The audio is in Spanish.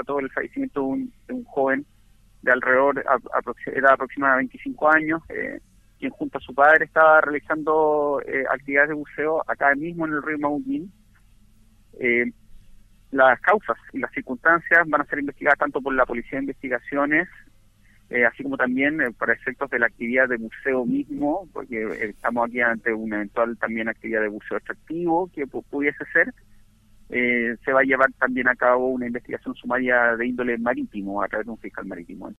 constató el fallecimiento de un, de un joven de alrededor, era aproximadamente 25 años, eh, quien junto a su padre estaba realizando eh, actividades de buceo acá mismo en el río Mauquín. Eh, las causas y las circunstancias van a ser investigadas tanto por la Policía de Investigaciones, eh, así como también para efectos de la actividad de buceo mismo, porque estamos aquí ante una eventual también actividad de buceo extractivo que pudiese ser. Se va a llevar también a cabo una investigación sumaria de índole marítimo a través de un fiscal marítimo.